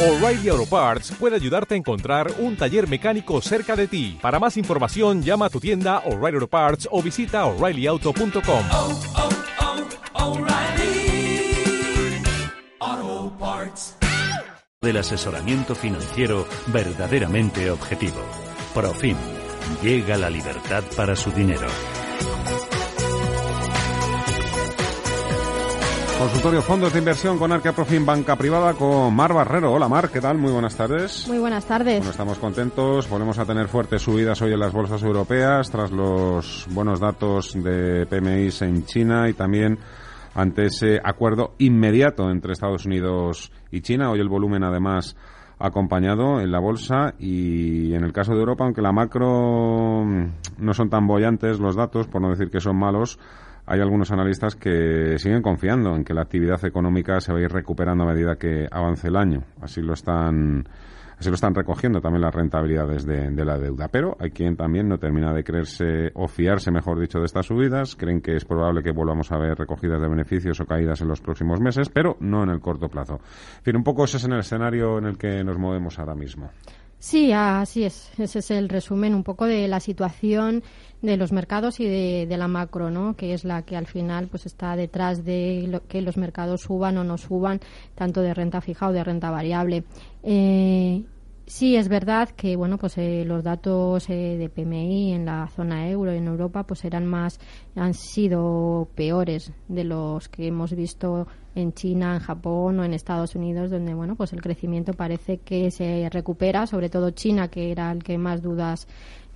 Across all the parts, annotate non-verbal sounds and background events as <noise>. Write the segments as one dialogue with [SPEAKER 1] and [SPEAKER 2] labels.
[SPEAKER 1] O'Reilly Auto Parts puede ayudarte a encontrar un taller mecánico cerca de ti. Para más información, llama a tu tienda O'Reilly Auto Parts o visita oreillyauto.com.
[SPEAKER 2] oh, oh, Parts.
[SPEAKER 3] del asesoramiento financiero verdaderamente objetivo. Profim. Llega la libertad para su dinero.
[SPEAKER 4] Consultorio Fondos de Inversión con Arca Profim Banca Privada con Mar Barrero. Hola Mar, ¿qué tal? Muy buenas tardes.
[SPEAKER 5] Muy buenas tardes.
[SPEAKER 4] Bueno, estamos contentos. Volvemos a tener fuertes subidas hoy en las bolsas europeas tras los buenos datos de PMIs en China y también ante ese acuerdo inmediato entre Estados Unidos y China. Hoy el volumen además acompañado en la bolsa y en el caso de Europa, aunque la macro mm, no son tan bollantes los datos, por no decir que son malos, hay algunos analistas que siguen confiando en que la actividad económica se va a ir recuperando a medida que avance el año. Así lo están, así lo están recogiendo también las rentabilidades de, de la deuda. Pero hay quien también no termina de creerse o fiarse, mejor dicho, de estas subidas. Creen que es probable que volvamos a ver recogidas de beneficios o caídas en los próximos meses, pero no en el corto plazo. En fin, un poco ese es en el escenario en el que nos movemos ahora mismo.
[SPEAKER 5] Sí, así es. Ese es el resumen un poco de la situación de los mercados y de, la macro, ¿no? Que es la que al final pues está detrás de lo, que los mercados suban o no suban, tanto de renta fija o de renta variable. Eh, sí es verdad que bueno pues eh, los datos eh, de PMI en la zona euro y en Europa pues eran más han sido peores de los que hemos visto en China, en Japón o en Estados Unidos donde bueno pues el crecimiento parece que se recupera, sobre todo China que era el que más dudas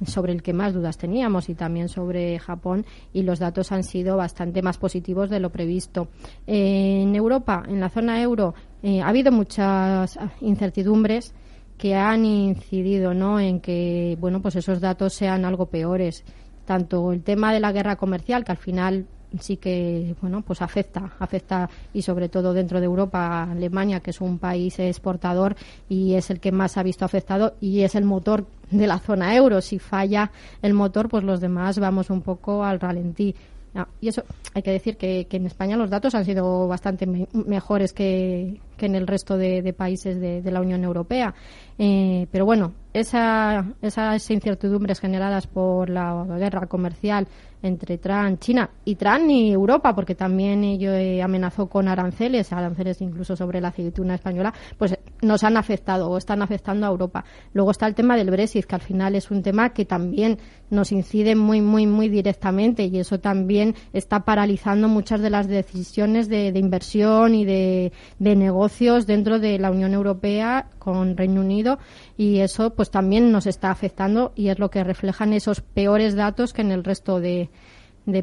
[SPEAKER 5] sobre el que más dudas teníamos y también sobre Japón y los datos han sido bastante más positivos de lo previsto. En Europa, en la zona euro, eh, ha habido muchas incertidumbres que han incidido ¿no? en que bueno pues esos datos sean algo peores. Tanto el tema de la guerra comercial que al final sí que bueno pues afecta afecta y sobre todo dentro de Europa Alemania que es un país exportador y es el que más ha visto afectado y es el motor de la zona euro. Si falla el motor pues los demás vamos un poco al ralentí. Ah, y eso hay que decir que, que, en España los datos han sido bastante me mejores que, que, en el resto de, países de, de, la Unión Europea. Eh, pero bueno, esa, esas incertidumbres generadas por la guerra comercial entre China y y Europa, porque también ello eh, amenazó con aranceles, aranceles incluso sobre la aceituna española, pues nos han afectado o están afectando a Europa. Luego está el tema del Brexit, que al final es un tema que también nos incide muy, muy, muy directamente y eso también está paralizando muchas de las decisiones de, de inversión y de, de negocios dentro de la Unión Europea con Reino Unido y eso pues también nos está afectando y es lo que reflejan esos peores datos que en el resto de,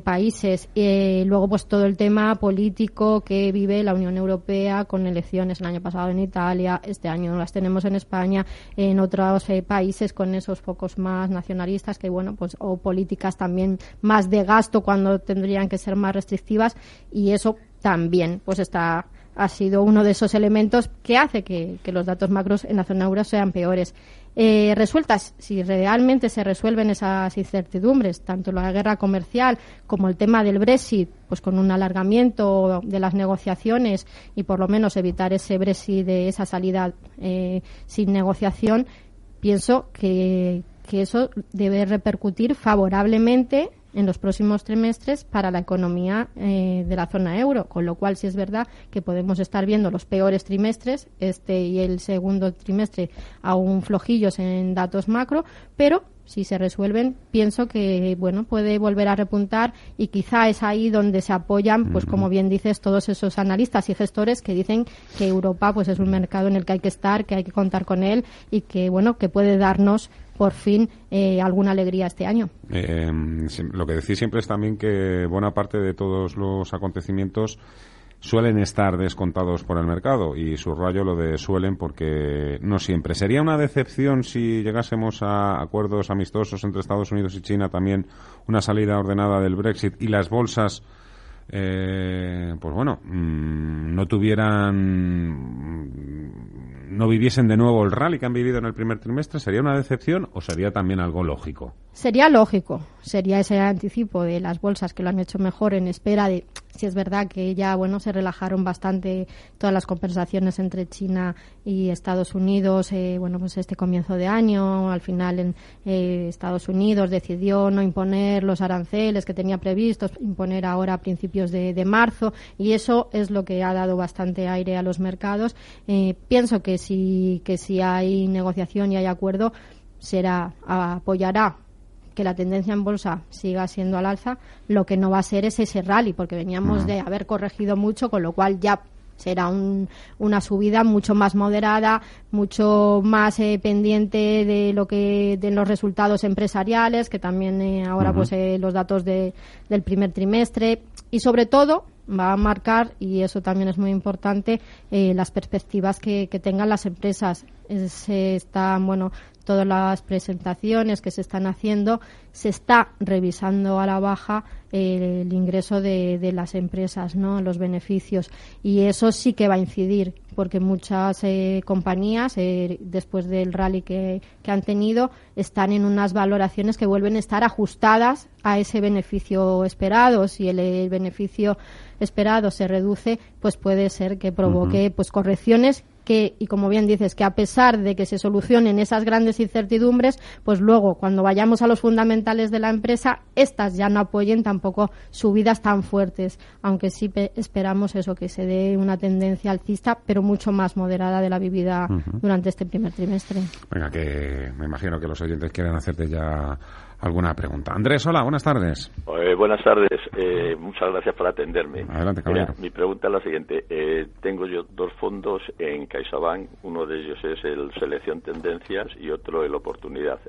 [SPEAKER 5] países. Eh, luego, pues todo el tema político que vive la Unión Europea con elecciones el año pasado en Italia, este año las tenemos en España, en otros eh, países con esos focos más nacionalistas que, bueno, pues o políticas también más de gasto cuando tendrían que ser más restrictivas y eso también pues está ha sido uno de esos elementos que hace que, los datos macros en la zona euro sean peores. Eh, resueltas, si realmente se resuelven esas incertidumbres, tanto la guerra comercial como el tema del Brexit, pues con un alargamiento de las negociaciones y por lo menos evitar ese Brexit de esa salida eh, sin negociación, pienso que eso debe repercutir favorablemente en los próximos trimestres para la economía eh, de la zona euro, con lo cual sí es verdad que podemos estar viendo los peores trimestres, este y el segundo trimestre aún flojillos en datos macro, pero si se resuelven, pienso que bueno puede volver a repuntar y quizá es ahí donde se apoyan, pues como bien dices, todos esos analistas y gestores que dicen que Europa pues es un mercado en el que hay que estar, que hay que contar con él y que bueno que puede darnos por fin eh, alguna alegría este año.
[SPEAKER 4] Eh, lo que decís siempre es también que buena parte de todos los acontecimientos suelen estar descontados por el mercado y subrayo lo de suelen porque no siempre. ¿Sería una decepción si llegásemos a acuerdos amistosos entre Estados Unidos y China, también una salida ordenada del Brexit y las bolsas eh, pues bueno, mmm, no tuvieran, no viviesen de nuevo el rally que han vivido en el primer trimestre, ¿sería una decepción o sería también algo lógico?
[SPEAKER 5] Sería lógico, sería ese anticipo de las bolsas que lo han hecho mejor en espera de, si es verdad que ya, bueno, se relajaron bastante todas las conversaciones entre China y Estados Unidos, eh, bueno, pues este comienzo de año, al final en eh, Estados Unidos decidió no imponer los aranceles que tenía previstos, imponer ahora a principios de, de marzo, y eso es lo que ha dado bastante aire a los mercados. Eh, pienso que si, que si hay negociación y hay acuerdo, será, apoyará que la tendencia en bolsa siga siendo al alza, lo que no va a ser es ese rally, porque veníamos de haber corregido mucho, con lo cual ya será un- una subida mucho más moderada, mucho más eh, pendiente de lo que de los resultados empresariales, que también eh, ahora pues eh, los datos de- del primer trimestre. Y sobre todo va a marcar y eso también es muy importante las perspectivas que, que tengan las empresas. Se están bueno todas las presentaciones que se están haciendo se está revisando a la baja eh, el ingreso de, de las empresas, ¿no? los beneficios. Y eso sí que va a incidir, porque muchas eh, compañías, eh, después del rally que, que han tenido, están en unas valoraciones que vuelven a estar ajustadas a ese beneficio esperado. Si el, el beneficio esperado se reduce, pues puede ser que provoque pues correcciones que, y como bien dices, que a pesar de que se solucionen esas grandes incertidumbres, pues luego cuando vayamos a los fundamentales de la empresa, estas ya no apoyen tampoco subidas tan fuertes, aunque sí pe- esperamos eso, que se dé una tendencia alcista, pero mucho más moderada de la vivida durante este primer trimestre.
[SPEAKER 4] Venga, que me imagino que los oyentes quieren hacerte ya alguna pregunta. Andrés, hola, buenas tardes.
[SPEAKER 6] Eh, buenas tardes, eh, muchas gracias por atenderme.
[SPEAKER 4] Adelante, caballero.
[SPEAKER 6] Mira, mi pregunta es la siguiente. Eh, tengo yo dos fondos en CaixaBank, uno de ellos es el Selección Tendencias y otro el Oportunidad.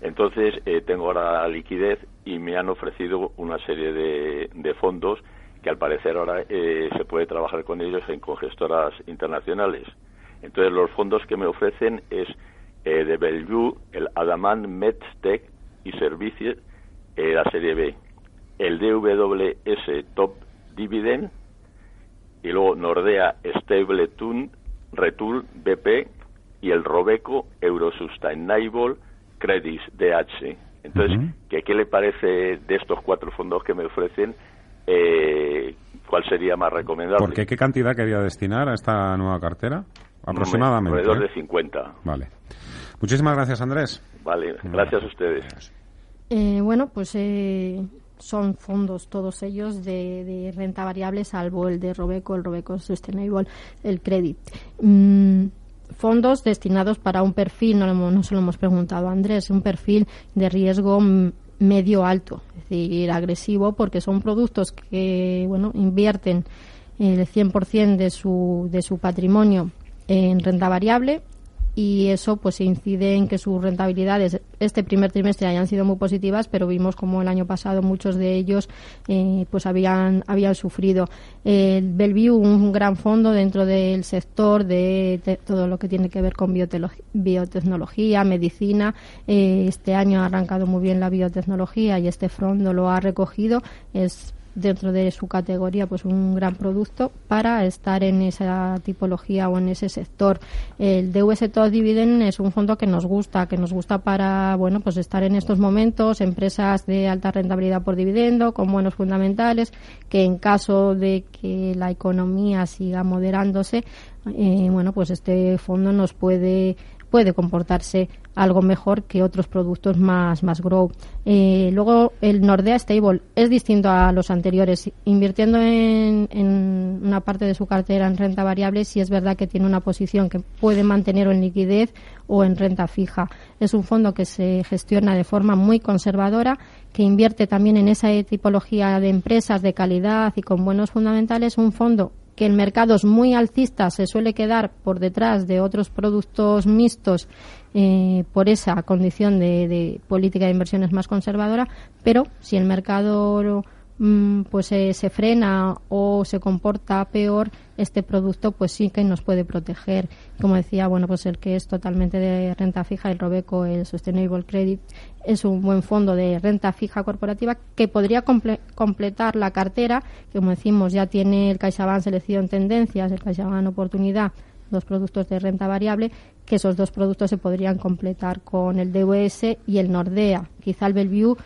[SPEAKER 6] Entonces, eh, tengo ahora liquidez y me han ofrecido una serie de, de fondos que al parecer ahora eh, se puede trabajar con ellos en con gestoras internacionales. Entonces, los fondos que me ofrecen es eh, de Bellevue, el Adamant MedTech y Servicios, eh, la serie B, el DWS Top Dividend y luego Nordea Stable Tune, Retul BP y el Robeco Eurosustainable Credits DH. Entonces,
[SPEAKER 4] Ujú.
[SPEAKER 6] ¿qué, ¿qué le parece de estos cuatro fondos que me ofrecen? Eh, ¿Cuál sería más recomendable?
[SPEAKER 4] ¿Por qué qué cantidad quería destinar a esta nueva cartera? Aproximadamente.
[SPEAKER 6] Alrededor
[SPEAKER 4] ¿eh?
[SPEAKER 6] de 50.
[SPEAKER 4] Vale. Muchísimas gracias, Andrés.
[SPEAKER 6] Vale, gracias a ustedes.
[SPEAKER 5] Eh, bueno, pues eh, son fondos todos ellos de, de renta variable, salvo el de Robeco, el Robeco Sustainable, el Credit. Mm, fondos destinados para un perfil, no, lo no se lo hemos preguntado a Andrés, un perfil de riesgo medio alto, es decir, agresivo, porque son productos que bueno invierten el 100% de su, de su patrimonio en renta variable y eso pues incide en que sus rentabilidades este primer trimestre hayan sido muy positivas pero vimos como el año pasado muchos de ellos eh, pues habían habían sufrido. El Bellevue un gran fondo dentro del sector de, todo lo que tiene que ver con biotecnología medicina. Eh, este año ha arrancado muy bien la biotecnología y este fondo lo ha recogido. Es dentro de su categoría pues un gran producto para estar en esa tipología o en ese sector. El DVS Top Dividend es un fondo que nos gusta, que nos gusta para bueno pues estar en estos momentos, empresas de alta rentabilidad por dividendo, con buenos fundamentales, que en caso de que la economía siga moderándose, eh, bueno pues este fondo nos puede puede comportarse algo mejor que otros productos más, más grow. Eh, luego, el Nordea Stable es distinto a los anteriores. Invirtiendo en, una parte de su cartera en renta variable, sí es verdad que tiene una posición que puede mantener en liquidez o en renta fija. Es un fondo que se gestiona de forma muy conservadora, que invierte también en esa tipología de empresas de calidad y con buenos fundamentales. Un fondo que en mercados muy alcistas se suele quedar por detrás de otros productos mixtos eh, por esa condición de, de política de inversiones más conservadora, pero si el mercado pues eh, se frena o se comporta peor, este producto pues sí que nos puede proteger. Como decía, bueno, pues el que es totalmente de renta fija, el Robeco, el Sustainable Credit, es un buen fondo de renta fija corporativa que podría comple- completar la cartera, que como decimos ya tiene el CaixaBank Selección Tendencias, el CaixaBank Oportunidad, dos productos de renta variable, que esos dos productos se podrían completar con el DUS y el Nordea. Quizá el Bellevue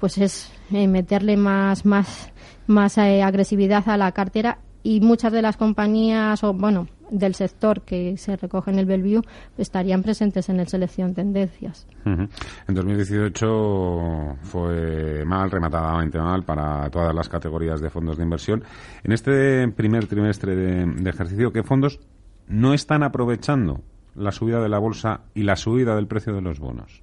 [SPEAKER 5] pues es eh, meterle más más más eh, agresividad a la cartera y muchas de las compañías o bueno del sector que se recoge en el Bellevue estarían presentes en el selección tendencias.
[SPEAKER 4] Ujú. En 2018 fue mal, rematadamente mal para todas las categorías de fondos de inversión. En este primer trimestre de, de ejercicio, ¿qué fondos no están aprovechando la subida de la bolsa y la subida del precio de los bonos?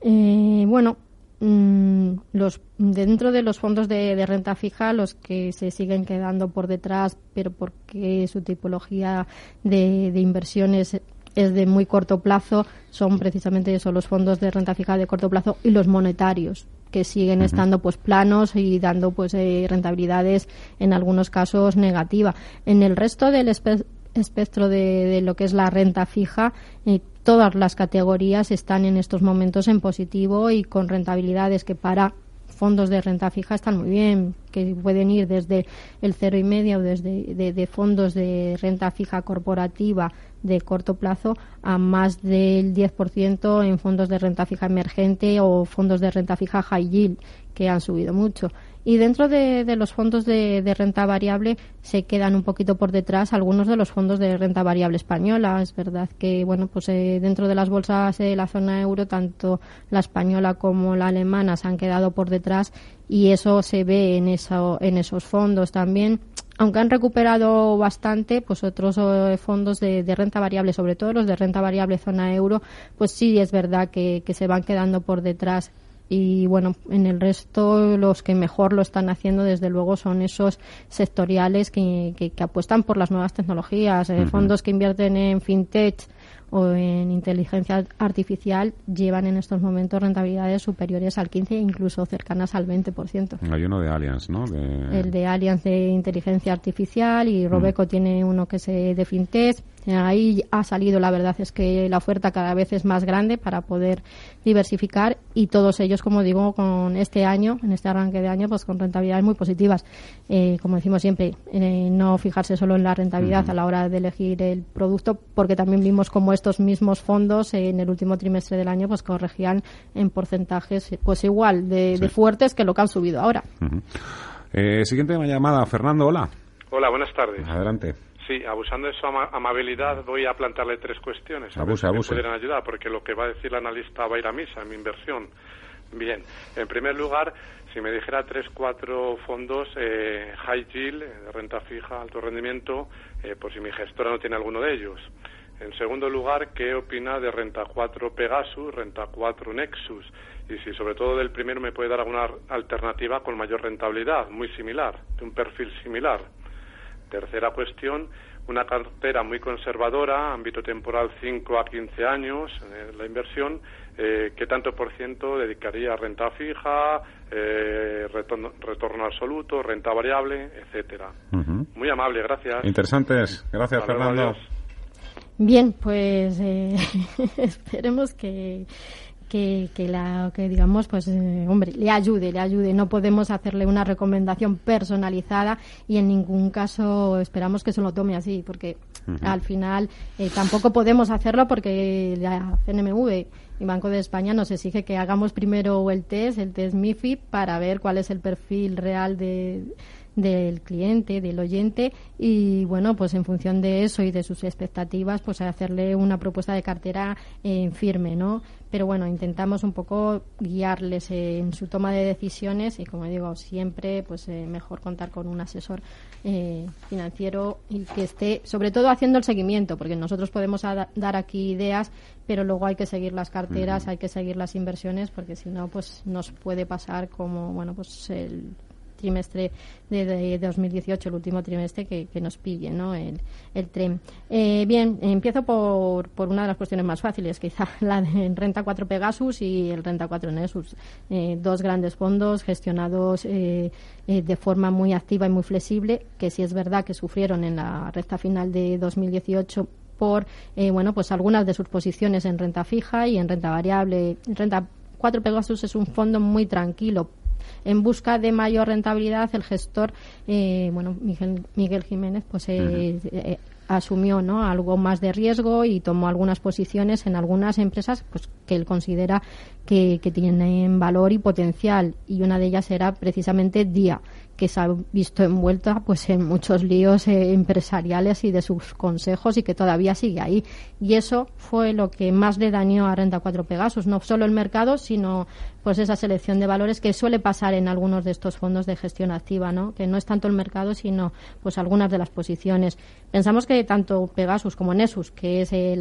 [SPEAKER 5] Eh, bueno, mm, los dentro de los fondos de, de renta fija, los que se siguen quedando por detrás, pero porque su tipología de, de inversiones es de muy corto plazo, son precisamente eso, los fondos de renta fija de corto plazo y los monetarios que siguen estando pues planos y dando pues eh, rentabilidades en algunos casos negativa. En el resto del espe- espectro de, de lo que es la renta fija, eh, todas las categorías están en estos momentos en positivo y con rentabilidades que para fondos de renta fija están muy bien, que pueden ir desde el cero y medio desde de, de fondos de renta fija corporativa de corto plazo a más del 10% en fondos de renta fija emergente o fondos de renta fija high yield que han subido mucho. Y dentro de, los fondos de, renta variable se quedan un poquito por detrás algunos de los fondos de renta variable española. Es verdad que, bueno, pues eh, dentro de las bolsas de la zona euro, tanto la española como la alemana se han quedado por detrás y eso se ve en, eso, en esos fondos también. Aunque han recuperado bastante, pues otros eh, fondos de, renta variable, sobre todo los de renta variable zona euro, pues sí es verdad que se van quedando por detrás y bueno, en el resto los que mejor lo están haciendo desde luego son esos sectoriales que, que, que apuestan por las nuevas tecnologías, eh, fondos que invierten en fintech o en inteligencia artificial llevan en estos momentos rentabilidades superiores al 15 e incluso cercanas al 20%.
[SPEAKER 4] Hay uno de Allianz, ¿no? De-
[SPEAKER 5] El de Allianz de inteligencia artificial y Robeco tiene uno que es eh, de fintech. Ahí ha salido, la verdad es que la oferta cada vez es más grande para poder diversificar y todos ellos, como digo, con este año, en este arranque de año, pues con rentabilidades muy positivas. Eh, como decimos siempre, eh, no fijarse solo en la rentabilidad a la hora de elegir el producto, porque también vimos como estos mismos fondos eh, en el último trimestre del año pues corregían en porcentajes pues igual de, de fuertes que lo que han subido ahora.
[SPEAKER 4] Eh, siguiente llamada, Fernando, hola.
[SPEAKER 7] Hola, buenas tardes.
[SPEAKER 4] Adelante.
[SPEAKER 7] Sí, abusando de su ama- amabilidad, voy a plantearle tres cuestiones. A
[SPEAKER 4] Abuse,
[SPEAKER 7] ver si
[SPEAKER 4] abuse.
[SPEAKER 7] me pueden ayudar, porque lo que va a decir la analista va a ir a misa en mi inversión. Bien, en primer lugar, si me dijera tres, cuatro fondos eh, high yield, de renta fija, alto rendimiento, eh, por si mi gestora no tiene alguno de ellos. En segundo lugar, ¿qué opina de Renta 4 Pegasus, Renta 4 Nexus? Y si sobre todo del primero me puede dar alguna alternativa con mayor rentabilidad, muy similar, de un perfil similar. Tercera cuestión, una cartera muy conservadora, ámbito temporal 5 a 15 años, eh, la inversión, eh, ¿qué tanto por ciento dedicaría a renta fija, eh, retorno, retorno absoluto, renta variable, etcétera? Muy amable, gracias.
[SPEAKER 4] Interesantes. Gracias, Fernando.
[SPEAKER 7] adiós.
[SPEAKER 5] Bien, pues eh, <laughs> esperemos que, que, que la que digamos pues eh, hombre le ayude le ayude. No podemos hacerle una recomendación personalizada y en ningún caso esperamos que se lo tome así porque al final eh, tampoco podemos hacerlo porque la CNMV y Banco de España nos exige que hagamos primero el test el test MIFID para ver cuál es el perfil real de del cliente, del oyente y bueno, pues en función de eso y de sus expectativas, pues hacerle una propuesta de cartera eh, firme, ¿no? Pero bueno, intentamos un poco guiarles en su toma de decisiones y como digo, siempre pues eh, mejor contar con un asesor eh, financiero y que esté sobre todo haciendo el seguimiento, porque nosotros podemos dar aquí ideas, pero luego hay que seguir las carteras, hay que seguir las inversiones, porque si no, pues nos puede pasar como, bueno, pues el trimestre de, de 2018, el último trimestre, que, nos pille el, tren. Eh, bien, empiezo por, por una de las cuestiones más fáciles, quizá <laughs> la de Renta 4 Pegasus y el Renta 4 Nessus. Eh, dos grandes fondos gestionados eh, de forma muy activa y muy flexible, que sí es verdad que sufrieron en la recta final de 2018 por bueno pues algunas de sus posiciones en renta fija y en renta variable. Renta 4 Pegasus es un fondo muy tranquilo, en busca de mayor rentabilidad, el gestor, eh, bueno, Miguel, Miguel Jiménez, pues eh, eh, asumió ¿no? algo más de riesgo y tomó algunas posiciones en algunas empresas pues, que él considera que, que tienen valor y potencial. Y una de ellas era precisamente Día que se ha visto envuelta pues en muchos líos eh, empresariales y de sus consejos y que todavía sigue ahí. Y eso fue lo que más le dañó a Renta 4 Pegasus, no solo el mercado, sino pues esa selección de valores que suele pasar en algunos de estos fondos de gestión activa, ¿no? Que no es tanto el mercado, sino pues algunas de las posiciones. Pensamos que tanto Pegasus como Nessus, que es eh,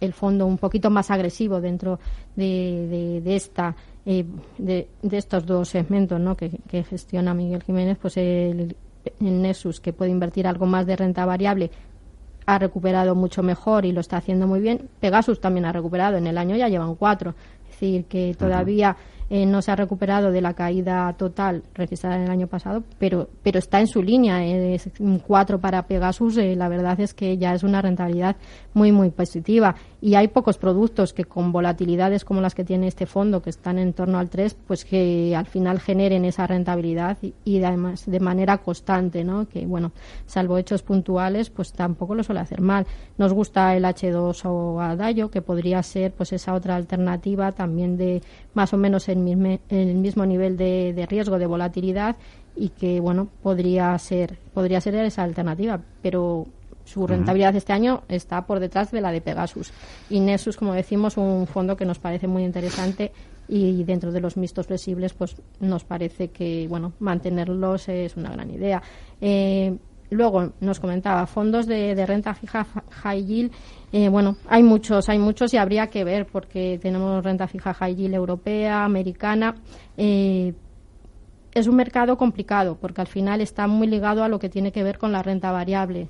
[SPEAKER 5] el fondo un poquito más agresivo dentro de esta eh, de, estos dos segmentos ¿no? que, gestiona Miguel Jiménez, pues el, el, Nessus, que puede invertir algo más de renta variable, ha recuperado mucho mejor y lo está haciendo muy bien. Pegasus también ha recuperado, en el año ya llevan cuatro. Es decir, que todavía eh, no se ha recuperado de la caída total registrada en el año pasado, pero, pero está en su línea. Es un 4 para Pegasus, eh, la verdad es que ya es una rentabilidad muy, muy positiva. Y hay pocos productos que con volatilidades como las que tiene este fondo, que están en torno al 3, pues que al final generen esa rentabilidad y, además de manera constante, ¿no? Que, bueno, salvo hechos puntuales, pues tampoco lo suele hacer mal. Nos gusta el H2 o Adayo, que podría ser pues esa otra alternativa también de más o menos en el mismo nivel de, riesgo de volatilidad y que bueno podría ser podría ser esa alternativa. Pero su rentabilidad este año está por detrás de la de Pegasus. Y Nessus como decimos un fondo que nos parece muy interesante y dentro de los mixtos flexibles pues nos parece que bueno mantenerlos es una gran idea. Eh, luego nos comentaba fondos de, de renta fija high yield eh, bueno, hay muchos, hay muchos y habría que ver porque tenemos renta fija high yield europea, americana. Eh, es un mercado complicado porque al final está muy ligado a lo que tiene que ver con la renta variable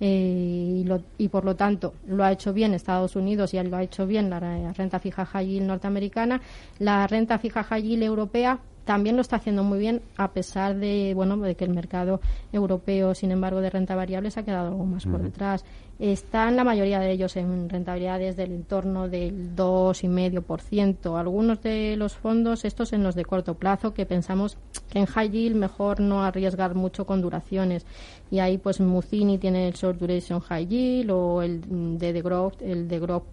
[SPEAKER 5] eh, y, por lo tanto lo ha hecho bien Estados Unidos y lo ha hecho bien la renta fija high yield norteamericana. La renta fija high yield europea también lo está haciendo muy bien a pesar de bueno de que el mercado europeo sin embargo de renta variable se ha quedado algo más por detrás están la mayoría de ellos en rentabilidades del entorno del 2,5%. Algunos de los fondos, estos en los de corto plazo, que pensamos que en high yield mejor no arriesgar mucho con duraciones. Y ahí pues Mucini tiene el short duration high yield o el de The Growth, el de Growth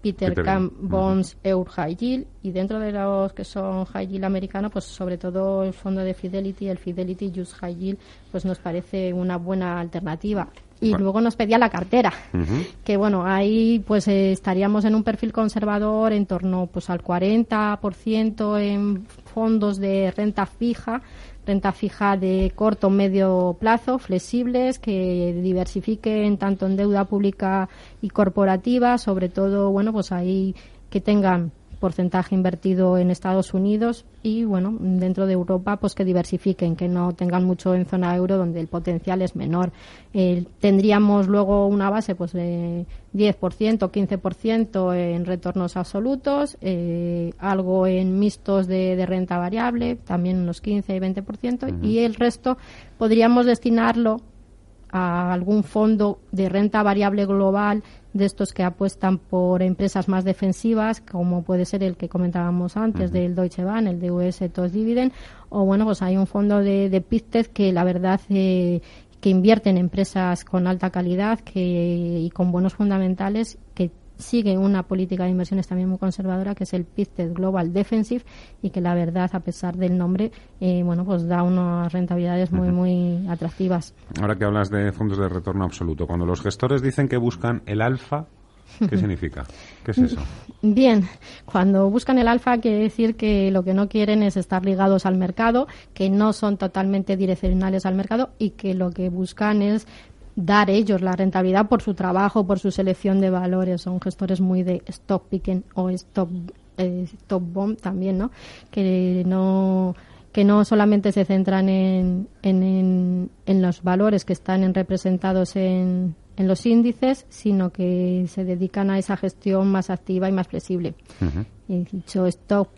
[SPEAKER 5] Peter, Camp Bonds Eur High Yield. Y dentro de los que son High Yield americano pues sobre todo el fondo de Fidelity el Fidelity Just High Yield pues nos parece una buena alternativa. Y luego nos pedía la cartera, que bueno, ahí pues eh, estaríamos en un perfil conservador en torno pues al 40% en fondos de renta fija, renta fija de corto o medio plazo, flexibles, que diversifiquen tanto en deuda pública y corporativa, sobre todo, bueno, pues ahí que tengan porcentaje invertido en Estados Unidos y bueno dentro de Europa pues que diversifiquen que no tengan mucho en zona euro donde el potencial es menor. Eh, tendríamos luego una base pues de 10% 15% en retornos absolutos eh, algo en mixtos de, renta variable también unos 15 y 20% y el resto podríamos destinarlo a algún fondo de renta variable global de estos que apuestan por empresas más defensivas, como puede ser el que comentábamos antes del Deutsche Bank, el de US TOS Dividend, o bueno, pues hay un fondo de, de que la verdad eh, que invierte en empresas con alta calidad que, y con buenos fundamentales que sigue una política de inversiones también muy conservadora que es el PICTED Global Defensive y que la verdad a pesar del nombre eh, bueno pues da unas rentabilidades muy muy atractivas
[SPEAKER 4] ahora que hablas de fondos de retorno absoluto cuando los gestores dicen que buscan el alfa ¿Qué <laughs> significa? ¿Qué es eso?
[SPEAKER 5] Bien, cuando buscan el alfa quiere decir que lo que no quieren es estar ligados al mercado, que no son totalmente direccionales al mercado y que lo que buscan es dar ellos la rentabilidad por su trabajo, por su selección de valores. Son gestores muy de stock picking o stock, eh, stock bomb también, ¿no? Que no que no solamente se centran en, en, en, los valores que están representados en, en, los índices, sino que se dedican a esa gestión más activa y más flexible. He dicho stock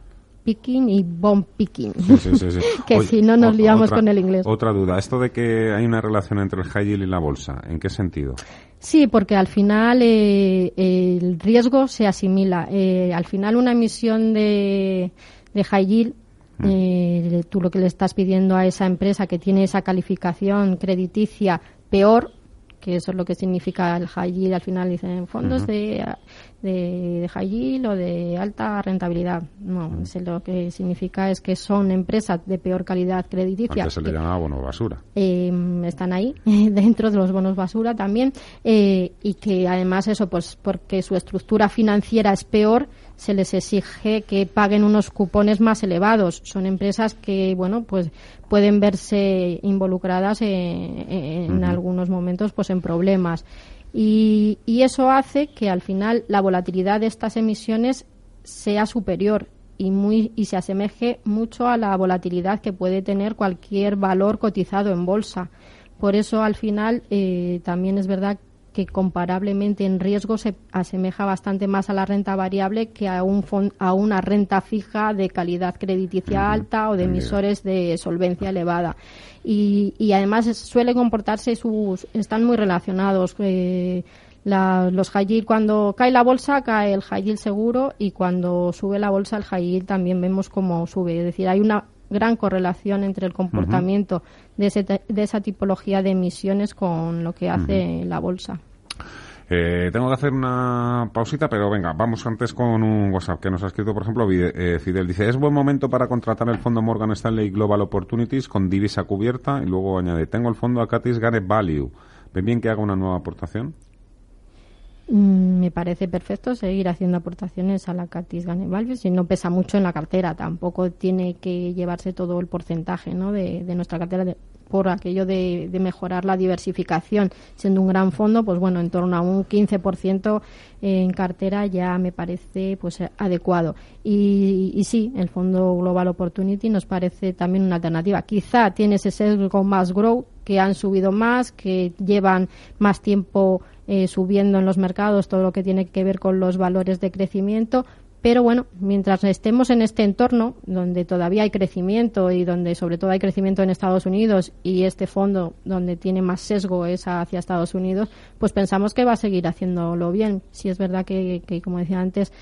[SPEAKER 5] picking y bomb picking. <laughs> que si no nos liamos con el inglés.
[SPEAKER 4] Otra duda, esto de que hay una relación entre el high yield y la bolsa, ¿en qué sentido?
[SPEAKER 5] Sí, porque al final eh, el riesgo se asimila. Eh, al final una emisión de, de high yield mm. eh, tú lo que le estás pidiendo a esa empresa que tiene esa calificación crediticia peor que eso es lo que significa el high yield. Al final dicen fondos de, de, high yield o de alta rentabilidad. No, eso lo que significa es que son empresas de peor calidad crediticia.
[SPEAKER 4] Antes se le llamaba bono basura.
[SPEAKER 5] Eh, están ahí <laughs> dentro de los bonos basura también eh, y que además eso pues porque su estructura financiera es peor se les exige que paguen unos cupones más elevados. Son empresas que, bueno, pues pueden verse involucradas en, algunos momentos pues en problemas. Y, y eso hace que al final la volatilidad de estas emisiones sea superior y, muy, y se asemeje mucho a la volatilidad que puede tener cualquier valor cotizado en bolsa. Por eso, al final, eh, también es verdad que comparablemente en riesgo se asemeja bastante más a la renta variable que a, un a una renta fija de calidad crediticia alta o de emisores de solvencia elevada. Y, y además suele comportarse sus, están muy relacionados. Eh, los high yield, cuando cae la bolsa, cae el high yield seguro y cuando sube la bolsa, el high yield también vemos cómo sube. Es decir, hay una gran correlación entre el comportamiento de, de, esa tipología de emisiones con lo que hace la bolsa.
[SPEAKER 4] Eh, tengo que hacer una pausita, pero venga, vamos antes con un WhatsApp que nos ha escrito, por ejemplo, eh, Fidel. Dice, es buen momento para contratar el fondo Morgan Stanley Global Opportunities con divisa cubierta. Y luego añade, tengo el fondo Acatis Gane Value. ¿Ven bien que haga una nueva aportación?
[SPEAKER 5] Mm, me parece perfecto seguir haciendo aportaciones a la Catis Value si no pesa mucho en la cartera. Tampoco tiene que llevarse todo el porcentaje ¿no? de, nuestra cartera por aquello de, mejorar la diversificación. Siendo un gran fondo pues bueno en torno a un 15% en cartera ya me parece pues adecuado. Y, y sí el fondo Global Opportunity nos parece también una alternativa. Quizá tiene ese sesgo más grow que han subido más que llevan más tiempo eh, subiendo en los mercados todo lo que tiene que ver con los valores de crecimiento. Pero bueno, mientras estemos en este entorno donde todavía hay crecimiento y donde sobre todo hay crecimiento en Estados Unidos y este fondo donde tiene más sesgo es hacia Estados Unidos, pues pensamos que va a seguir haciéndolo bien. Si es verdad que, que como decía antes,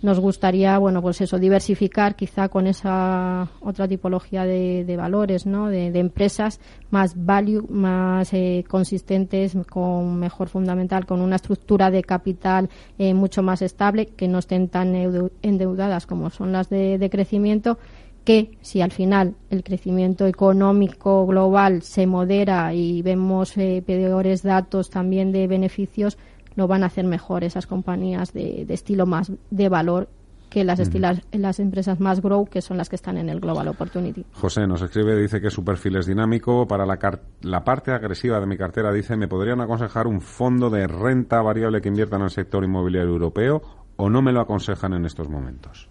[SPEAKER 5] nos gustaría, bueno, pues eso, diversificar quizá con esa otra tipología de, valores, ¿no? De, empresas más value, más eh, consistentes, con mejor fundamental, con una estructura de capital eh, mucho más estable, que no estén tan endeudadas como son las de, crecimiento, que si al final el crecimiento económico global se modera y vemos eh, peores datos también de beneficios, lo van a hacer mejor esas compañías de, estilo más de valor que las, estilas, las empresas más grow, que son las que están en el Global Opportunity.
[SPEAKER 4] José nos escribe, dice que su perfil es dinámico. Para la, la parte agresiva de mi cartera, dice, ¿me podrían aconsejar un fondo de renta variable que invierta en el sector inmobiliario europeo o no me lo aconsejan en estos momentos?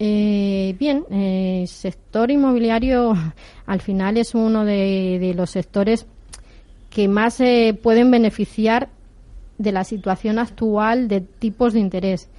[SPEAKER 5] Eh, bien, el eh, sector inmobiliario <laughs> al final es uno de, los sectores que más se pueden beneficiar de la situación actual de tipos de interés.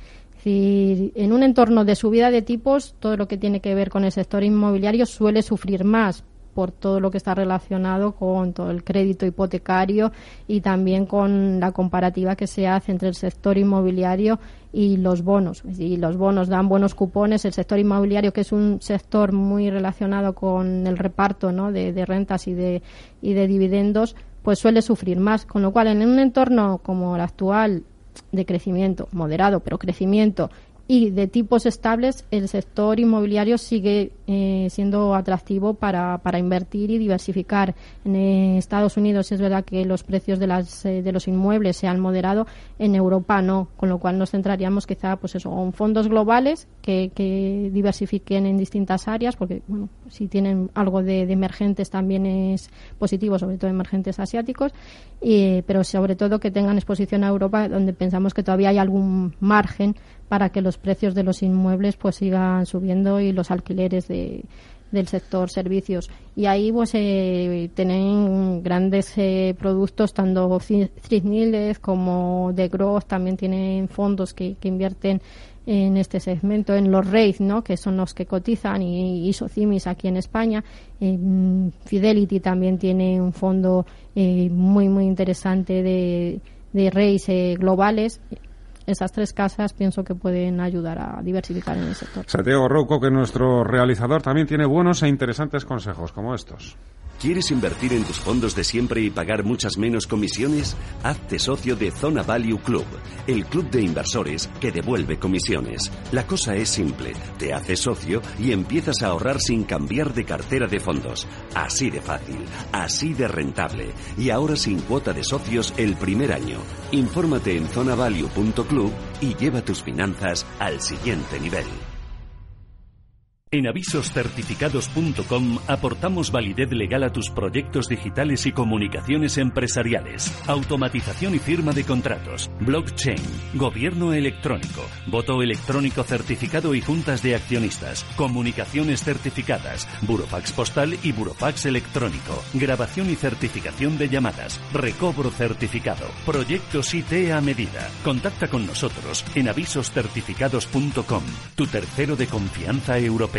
[SPEAKER 5] en un entorno de subida de tipos, todo lo que tiene que ver con el sector inmobiliario suele sufrir más por todo lo que está relacionado con todo el crédito hipotecario y también con la comparativa que se hace entre el sector inmobiliario y los bonos. Y los bonos dan buenos cupones, el sector inmobiliario, que es un sector muy relacionado con el reparto ¿no? de, de rentas y de, y de dividendos, pues suele sufrir más. Con lo cual, en un entorno como el actual de crecimiento moderado, pero crecimiento y de tipos estables, el sector inmobiliario sigue eh, siendo atractivo para, para invertir y diversificar. En Estados Unidos es verdad que los precios de, las, eh, de los inmuebles se han moderado, en Europa no, con lo cual nos centraríamos quizá pues eso, en fondos globales que, que diversifiquen en distintas áreas, porque bueno, si tienen algo de, emergentes también es positivo, sobre todo emergentes asiáticos, pero sobre todo que tengan exposición a Europa, donde pensamos que todavía hay algún margen para que los precios de los inmuebles pues sigan subiendo y los alquileres de, del sector servicios. Y ahí pues eh, tienen grandes eh, productos, tanto Thrift como The Growth, también tienen fondos que, que invierten en este segmento, en los REIT, ¿no? que son los que cotizan, y, y Socimis aquí en España. Fidelity también tiene un fondo eh, muy, muy interesante de, de eh, globales esas tres casas pienso que pueden ayudar a diversificar en el sector.
[SPEAKER 4] Santiago Rouco, que nuestro realizador también tiene buenos e interesantes consejos como estos.
[SPEAKER 3] ¿Quieres invertir en tus fondos de siempre y pagar muchas menos comisiones? Hazte socio de Zona Value Club, el club de inversores que devuelve comisiones. La cosa es simple, te haces socio y empiezas a ahorrar sin cambiar de cartera de fondos. Así de fácil, así de rentable y ahora sin cuota de socios el primer año. Infórmate en zonavalue.club y lleva tus finanzas al siguiente nivel. En avisoscertificados.com aportamos validez legal a tus proyectos digitales y comunicaciones empresariales, automatización y firma de contratos, blockchain, gobierno electrónico, voto electrónico certificado y juntas de accionistas, comunicaciones certificadas, burofax postal y burofax electrónico, grabación y certificación de llamadas, recobro certificado, proyectos IT a medida. Contacta con nosotros en avisoscertificados.com, tu tercero de confianza europeo.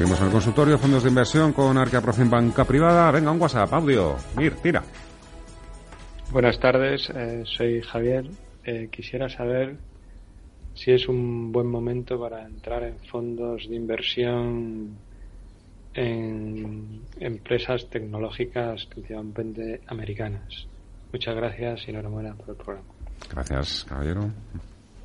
[SPEAKER 4] Seguimos en el consultorio, fondos de inversión con Arca Profim Banca Privada. Venga, un WhatsApp, audio. Mir, tira.
[SPEAKER 8] Buenas tardes, eh, soy Javier. Eh, quisiera saber si es un buen momento para entrar en fondos de inversión en empresas tecnológicas principalmente americanas. Muchas gracias y enhorabuena por el programa.
[SPEAKER 4] Gracias, caballero.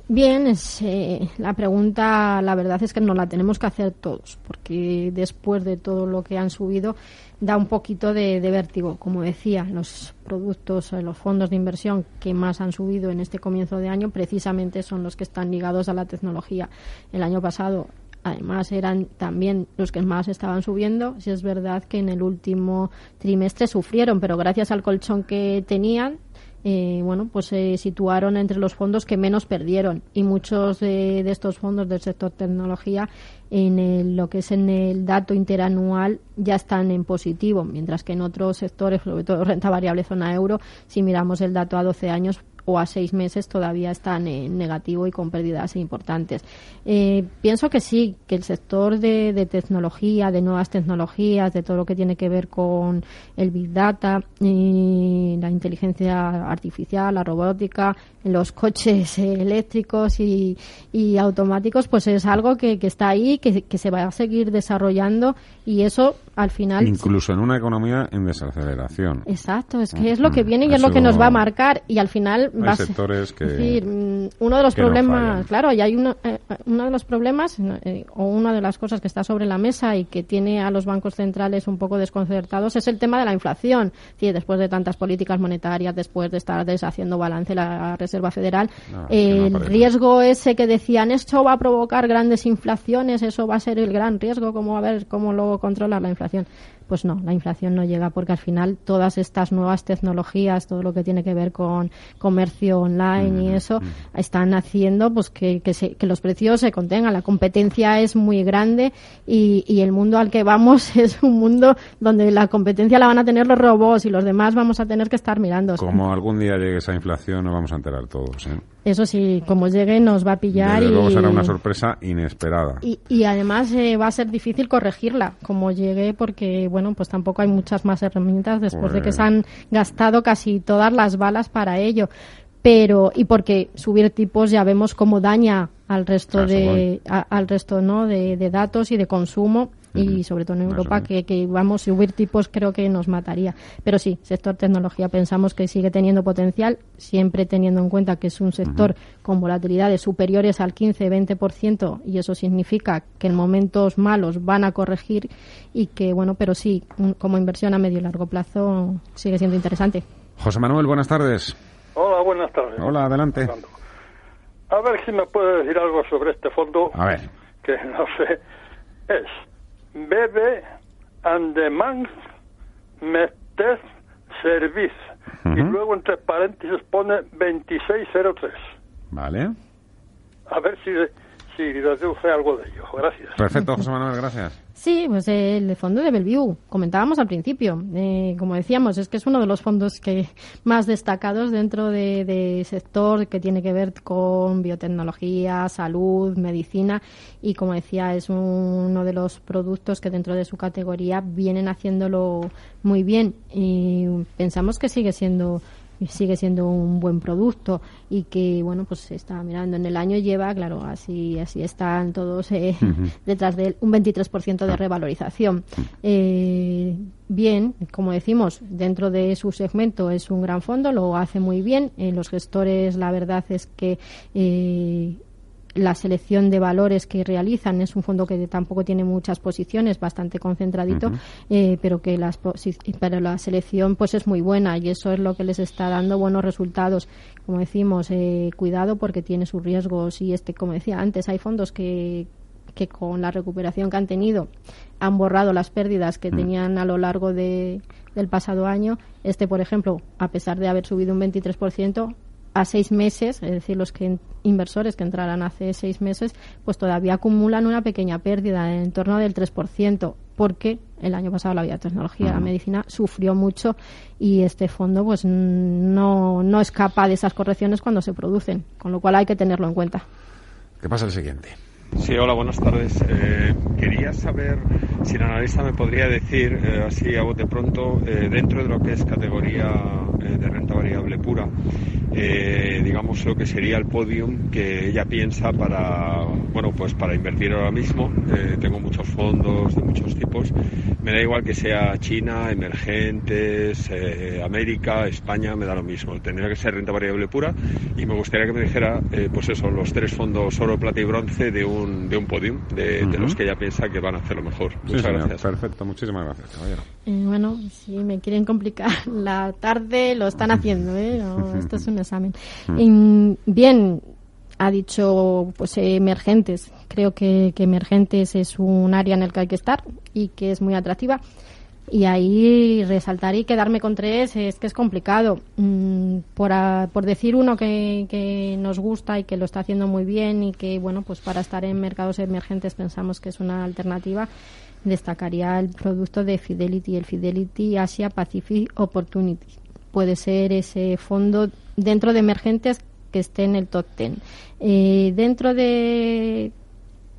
[SPEAKER 5] Bien, es, eh, la pregunta, la verdad es que no la tenemos que hacer todos, porque después de todo lo que han subido, da un poquito de, vértigo. Como decía, los productos, eh, los fondos de inversión que más han subido en este comienzo de año, precisamente son los que están ligados a la tecnología. El año pasado además eran también los que más estaban subiendo. Si es verdad que en el último trimestre sufrieron, pero gracias al colchón que tenían, eh, bueno, pues se situaron entre los fondos que menos perdieron. Y muchos de, estos fondos del sector tecnología en el- lo que es en el dato interanual ya están en positivo, mientras que en otros sectores, sobre todo renta variable zona euro, si miramos el dato a 12 años o a seis meses todavía están en negativo y con pérdidas importantes. Eh, pienso que sí, que el sector de, de tecnología, de nuevas tecnologías, de todo lo que tiene que ver con el Big Data, y la inteligencia artificial, la robótica, los coches eh, <laughs> eléctricos y, y automáticos, pues es algo que, que está ahí, que, que se va a seguir desarrollando y eso al final
[SPEAKER 4] Incluso en una economía en desaceleración.
[SPEAKER 5] Exacto, es que es lo que
[SPEAKER 4] Mm,
[SPEAKER 5] viene y es lo que nos va a marcar y al final
[SPEAKER 4] Hay
[SPEAKER 5] va a ser-
[SPEAKER 4] sectores que-
[SPEAKER 5] es decir, mm, uno de los
[SPEAKER 4] no
[SPEAKER 5] problemas, claro, y hay uno, eh, uno de los problemas eh, o una de las cosas que está sobre la mesa y que tiene a los bancos centrales un poco desconcertados es el tema de la inflación. Decir, después de tantas políticas monetarias, después de estar deshaciendo balance la Reserva Federal,
[SPEAKER 4] No, no
[SPEAKER 5] el riesgo ese que decían esto va a provocar grandes inflaciones, eso va a ser el gran riesgo, cómo a ver cómo luego controlar la inflación situación. Pues no, la inflación no llega porque al final todas estas nuevas tecnologías, todo lo que tiene que ver con comercio online y eso, están haciendo pues que, que, se- que los precios se contengan. La competencia es muy grande y, y el mundo al que vamos <laughs> es un mundo donde la competencia la van a tener los robots y los demás vamos a tener que estar mirando.
[SPEAKER 4] Como algún día llegue esa inflación, nos vamos a enterar todos. ¿eh?
[SPEAKER 5] Eso sí, como llegue nos va a pillar
[SPEAKER 4] Desde
[SPEAKER 5] y,
[SPEAKER 4] luego será una sorpresa inesperada.
[SPEAKER 5] y, y además eh, va a ser difícil corregirla como llegue porque bueno pues tampoco hay muchas más herramientas después de que se han gastado casi todas las balas para ello. Pero y porque subir tipos ya vemos cómo daña al resto
[SPEAKER 4] A eso
[SPEAKER 5] de a- al resto no de, de datos y de consumo y sobre todo en Europa que, que vamos subir tipos creo que nos mataría pero sí sector tecnología pensamos que sigue teniendo potencial siempre teniendo en cuenta que es un sector con volatilidades superiores al 15-20% y eso significa que en momentos malos van a corregir y que bueno pero sí un- como inversión a medio y largo plazo sigue siendo interesante
[SPEAKER 4] José Manuel, buenas tardes.
[SPEAKER 9] Hola, buenas tardes.
[SPEAKER 4] Hola, adelante.
[SPEAKER 9] A ver si me puede decir algo sobre este fondo,
[SPEAKER 4] A ver,
[SPEAKER 9] que no sé. Es BB and Demand Meter Service. Y luego entre paréntesis pone 2603.
[SPEAKER 4] vale.
[SPEAKER 9] A ver si, si deduce algo de ello. Gracias.
[SPEAKER 4] Perfecto, José <laughs> Manuel, gracias.
[SPEAKER 5] Sí, pues eh, el fondo de Bellevue, comentábamos al principio, eh, como decíamos, es que es uno de los fondos que <laughs> más destacados dentro de, de sector que tiene que ver con biotecnología, salud, medicina y como decía es uno de los productos que dentro de su categoría vienen haciéndolo muy bien y pensamos que sigue siendo sigue siendo un buen producto y que bueno pues se está mirando. En el año lleva claro así así están todos eh, <laughs> detrás de él un 23% de revalorización. Eh, bien como decimos dentro de su segmento es un gran fondo lo hace muy bien. Eh, los gestores la verdad es que eh, la selección de valores que realizan es un fondo que tampoco tiene muchas posiciones, bastante concentradito, eh, pero que las pero la selección pues es muy buena y eso es lo que les está dando buenos resultados. Como decimos, eh, cuidado porque tiene sus riesgos y este, como decía antes, hay fondos que que con la recuperación que han tenido han borrado las pérdidas que tenían a lo largo de, del pasado año. Este, por ejemplo, a pesar de haber subido un 23%, a seis meses, es decir, los que inversores que entraran hace seis meses, pues todavía acumulan una pequeña pérdida en torno del 3%, porque el año pasado la biotecnología, la medicina sufrió mucho y este fondo pues no, no escapa de esas correcciones cuando se producen, con lo cual hay que tenerlo en cuenta.
[SPEAKER 4] ¿Qué pasa el siguiente?
[SPEAKER 10] Sí, hola, buenas tardes. Eh, quería saber si el analista me podría decir, eh, así a bote pronto, eh, dentro de lo que es categoría eh, de renta variable pura, eh, digamos lo que sería el podium que ella piensa para, bueno, pues para invertir ahora mismo. Eh, tengo muchos fondos de muchos tipos. Me da igual que sea China, emergentes, América, España, me da lo mismo. Tendría que ser renta variable pura y me gustaría que me dijera, pues eso, los tres fondos oro, plata y bronce de un, de un podium, de, los que ella piensa que van a hacer lo mejor.
[SPEAKER 4] Sí,
[SPEAKER 10] Muchas
[SPEAKER 4] señor.
[SPEAKER 10] gracias.
[SPEAKER 4] Perfecto, muchísimas gracias, caballero.
[SPEAKER 5] Eh, bueno, si me quieren complicar <laughs> la tarde, lo están haciendo, ¿eh? No, esto es un examen. En- bien, ha dicho pues emergentes. Creo que, que emergentes es un área en el que hay que estar y que es muy atractiva. Y ahí resaltar y quedarme con tres es que es complicado. Mm, por, a- por decir uno que, que nos gusta y que lo está haciendo muy bien y que, bueno, pues para estar en mercados emergentes pensamos que es una alternativa, destacaría el producto de Fidelity, el Fidelity Asia Pacific Opportunity. Puede ser ese fondo dentro de emergentes que esté en el top 10. Eh, dentro de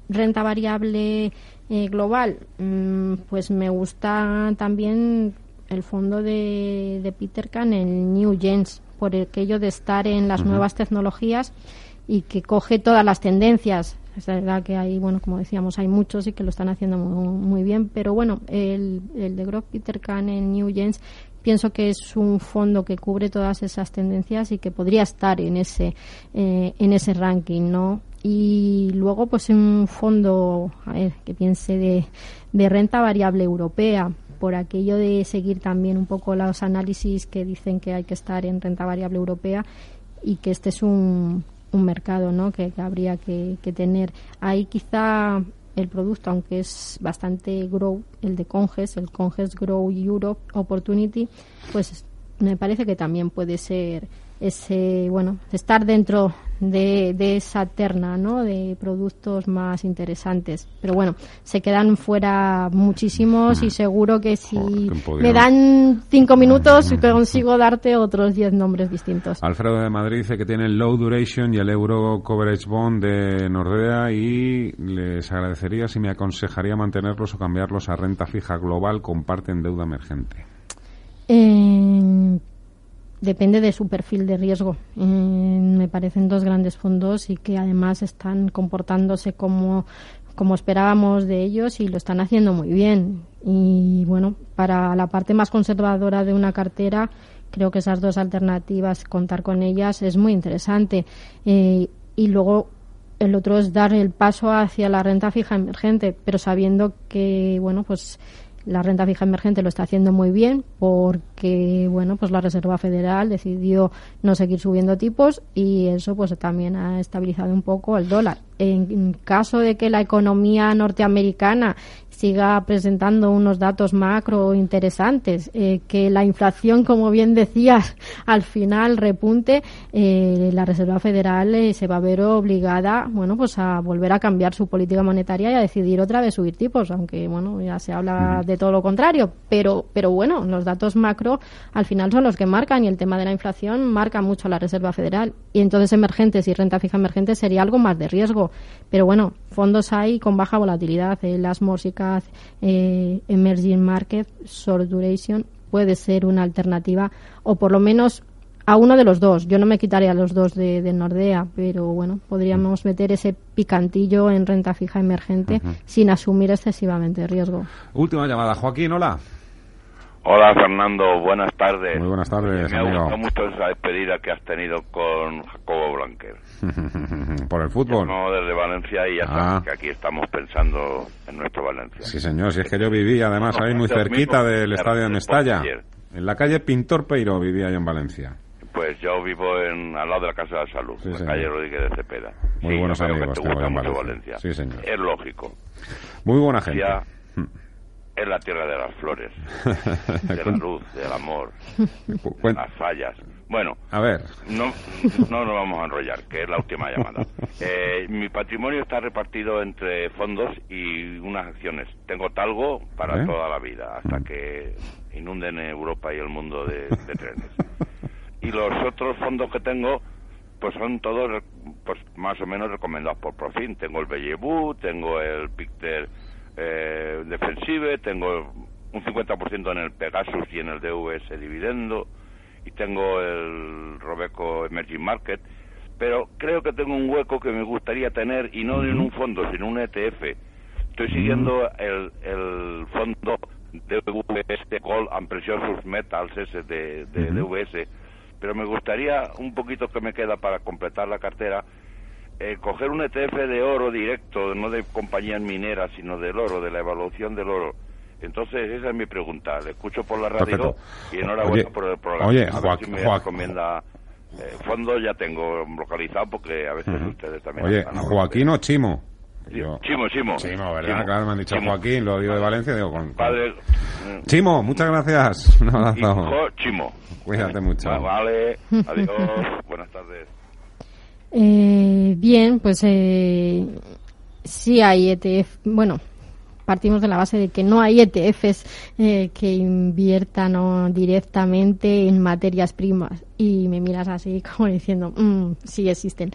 [SPEAKER 5] renta variable eh, global, mm, pues me gusta también el fondo de, de Peter Kahn, el New Gens, por aquello de estar en las nuevas tecnologías y que coge todas las tendencias. Es verdad que hay, bueno, como decíamos, hay muchos y que lo están haciendo muy, muy bien, pero bueno, el, el de Groff Peter Kahn en New Gens pienso que es un fondo que cubre todas esas tendencias y que podría estar en ese eh, en ese ranking, ¿no? Y luego, pues un fondo a ver, que piense de, de renta variable europea, por aquello de seguir también un poco los análisis que dicen que hay que estar en renta variable europea y que este es un, un mercado ¿no? que, que habría que, que tener. Ahí quizá el producto, aunque es bastante grow, el de Conges, el Conges Grow Europe Opportunity, pues me parece que también puede ser ese, bueno, estar dentro de, de esa terna, ¿no? De productos más interesantes. Pero bueno, se quedan fuera muchísimos y seguro que si
[SPEAKER 4] Joder,
[SPEAKER 5] me dan cinco minutos consigo darte otros diez nombres distintos.
[SPEAKER 4] Alfredo de Madrid dice que tiene el Low Duration y el Euro Coverage Bond de Nordea y les agradecería si me aconsejaría mantenerlos o cambiarlos a renta fija global comparten deuda emergente.
[SPEAKER 5] Eh, depende de su perfil de riesgo. Eh, me parecen dos grandes fondos y que además están comportándose como, como esperábamos de ellos y lo están haciendo muy bien. Y bueno, para la parte más conservadora de una cartera, creo que esas dos alternativas, contar con ellas, es muy interesante. Eh, y luego el otro es dar el paso hacia la renta fija emergente, pero sabiendo que, bueno, pues la renta fija emergente lo está haciendo muy bien porque, bueno, pues la Reserva Federal decidió no seguir subiendo tipos y eso pues también ha estabilizado un poco el dólar. En, caso de que la economía norteamericana siga presentando unos datos macro interesantes, eh, que la inflación, como bien decías, <laughs> al final repunte, eh, la Reserva Federal eh, se va a ver obligada, bueno, pues a volver a cambiar su política monetaria y a decidir otra vez subir tipos, aunque bueno, ya se habla de todo lo contrario, pero pero bueno, los datos macro al final son los que marcan y el tema de la inflación marca mucho a la Reserva Federal. Y entonces emergentes y renta fija emergente sería algo más de riesgo, pero bueno, fondos hay con baja volatilidad, el Asmor eh, Emerging Market Short Duration puede ser una alternativa o por lo menos a uno de los dos. Yo no me quitaría los dos de, Nordea, pero bueno, podríamos meter ese picantillo en renta fija emergente sin asumir excesivamente riesgo.
[SPEAKER 4] Última llamada, Joaquín, hola.
[SPEAKER 11] Hola Fernando, buenas tardes.
[SPEAKER 4] Muy buenas tardes.
[SPEAKER 11] Me ha gustado mucho esa despedida que has tenido con Jacobo Blanquer. <laughs>
[SPEAKER 4] Por el fútbol.
[SPEAKER 11] No, desde Valencia y ya sabes ah. que aquí estamos pensando en nuestro Valencia.
[SPEAKER 4] Sí, señor, si es que yo viví además ahí muy cerquita del estadio de Mestalla. En la calle Pintor Peiro vivía yo en Valencia.
[SPEAKER 11] Pues yo vivo en, al lado de la Casa de la Salud, en la calle Rodríguez de Cepeda.
[SPEAKER 4] Muy buenos amigos.
[SPEAKER 11] Que te gusta mucho Valencia.
[SPEAKER 4] Sí, señor.
[SPEAKER 11] Es lógico.
[SPEAKER 4] Muy buena gente
[SPEAKER 11] es la tierra de las flores, <laughs> de la luz, del amor, de las fallas. Bueno,
[SPEAKER 4] a ver.
[SPEAKER 11] No, no nos vamos a enrollar, que es la última llamada. <laughs> Eh, mi patrimonio está repartido entre fondos y unas acciones. Tengo talgo para toda la vida, hasta que inunden Europa y el mundo de, trenes. Y los otros fondos que tengo, pues son todos pues más o menos recomendados por Profin. Tengo el Bellevue, tengo el Picter eh, Defensive, tengo un 50% en el Pegasus y en el DVS Dividendo, y tengo el Robeco Emerging Market, pero creo que tengo un hueco que me gustaría tener, y no en un fondo, sino en un ETF. Estoy siguiendo el, el fondo DVS Gold and Precious Metals ese de, de DVS, pero me gustaría un poquito que me queda para completar la cartera, eh, coger un ETF de oro directo, no de compañías mineras, sino del oro, de la evaluación del oro. Entonces, esa es mi pregunta. Le escucho por la radio y enhorabuena por el programa.
[SPEAKER 4] Oye,
[SPEAKER 11] Joaquín, me recomienda eh, fondo, ya tengo localizado porque a veces ustedes también.
[SPEAKER 4] Oye, Joaquín o Chimo.
[SPEAKER 11] Chimo, Chimo.
[SPEAKER 4] Chimo, ¿verdad? Claro, me han dicho Joaquín, lo digo de Valencia, digo con...
[SPEAKER 11] Padre...
[SPEAKER 4] Chimo, muchas gracias. <laughs> Un abrazo.
[SPEAKER 11] Chimo.
[SPEAKER 4] Cuídate mucho.
[SPEAKER 11] Vale, adiós, buenas tardes.
[SPEAKER 5] Eh, bien, pues eh, sí hay ETF. Bueno, partimos de la base de que no hay ETFs eh, que inviertan directamente en materias primas. Y me miras así como diciendo, mm, sí existen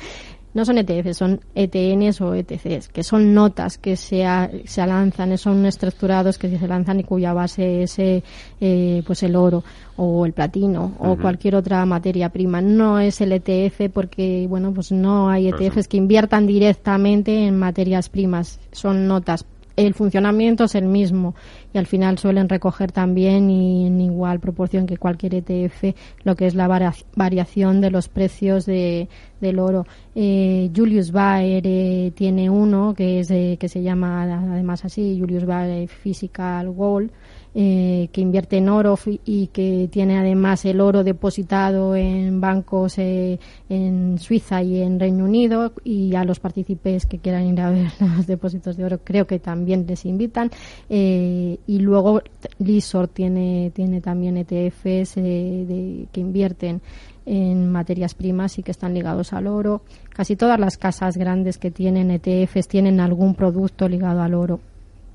[SPEAKER 5] no son ETFs, son ETNs o ETCs, que son notas que se, se lanzan, son estructurados que se lanzan y cuya base es eh, pues el oro o el platino o cualquier otra materia prima. No es el ETF porque, bueno, pues no hay ETFs que inviertan directamente en materias primas, son notas el funcionamiento es el mismo y al final suelen recoger también y en igual proporción que cualquier ETF lo que es la variación de los precios de, del oro. Eh, Julius Baer eh, tiene uno que es que se llama además así Julius Baer Physical Gold eh, que invierte en oro y que tiene además el oro depositado en bancos eh, en Suiza y en Reino Unido y a los partícipes que quieran ir a ver <laughs> los depósitos de oro creo que también les invitan eh, y luego Lisor tiene tiene también ETFs de, que invierten en materias primas y que están ligados al oro. Casi todas las casas grandes que tienen ETFs tienen algún producto ligado al oro.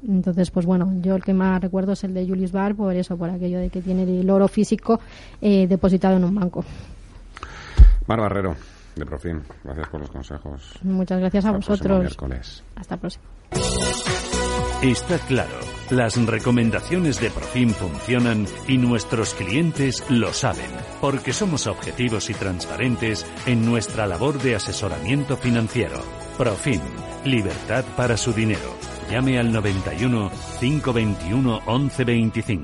[SPEAKER 5] Entonces, pues bueno, yo el que más recuerdo es el de Julius Bar por eso, por aquello de que tiene el oro físico eh, depositado en un banco.
[SPEAKER 4] Mar Barrero, de Profim, gracias por los consejos.
[SPEAKER 5] Muchas gracias a vosotros. Hasta el próximo.
[SPEAKER 12] Está claro, las recomendaciones de Profim funcionan y nuestros clientes lo saben, porque somos objetivos y transparentes en nuestra labor de asesoramiento financiero. Profim, libertad para su dinero. Llame al 91 521 1125.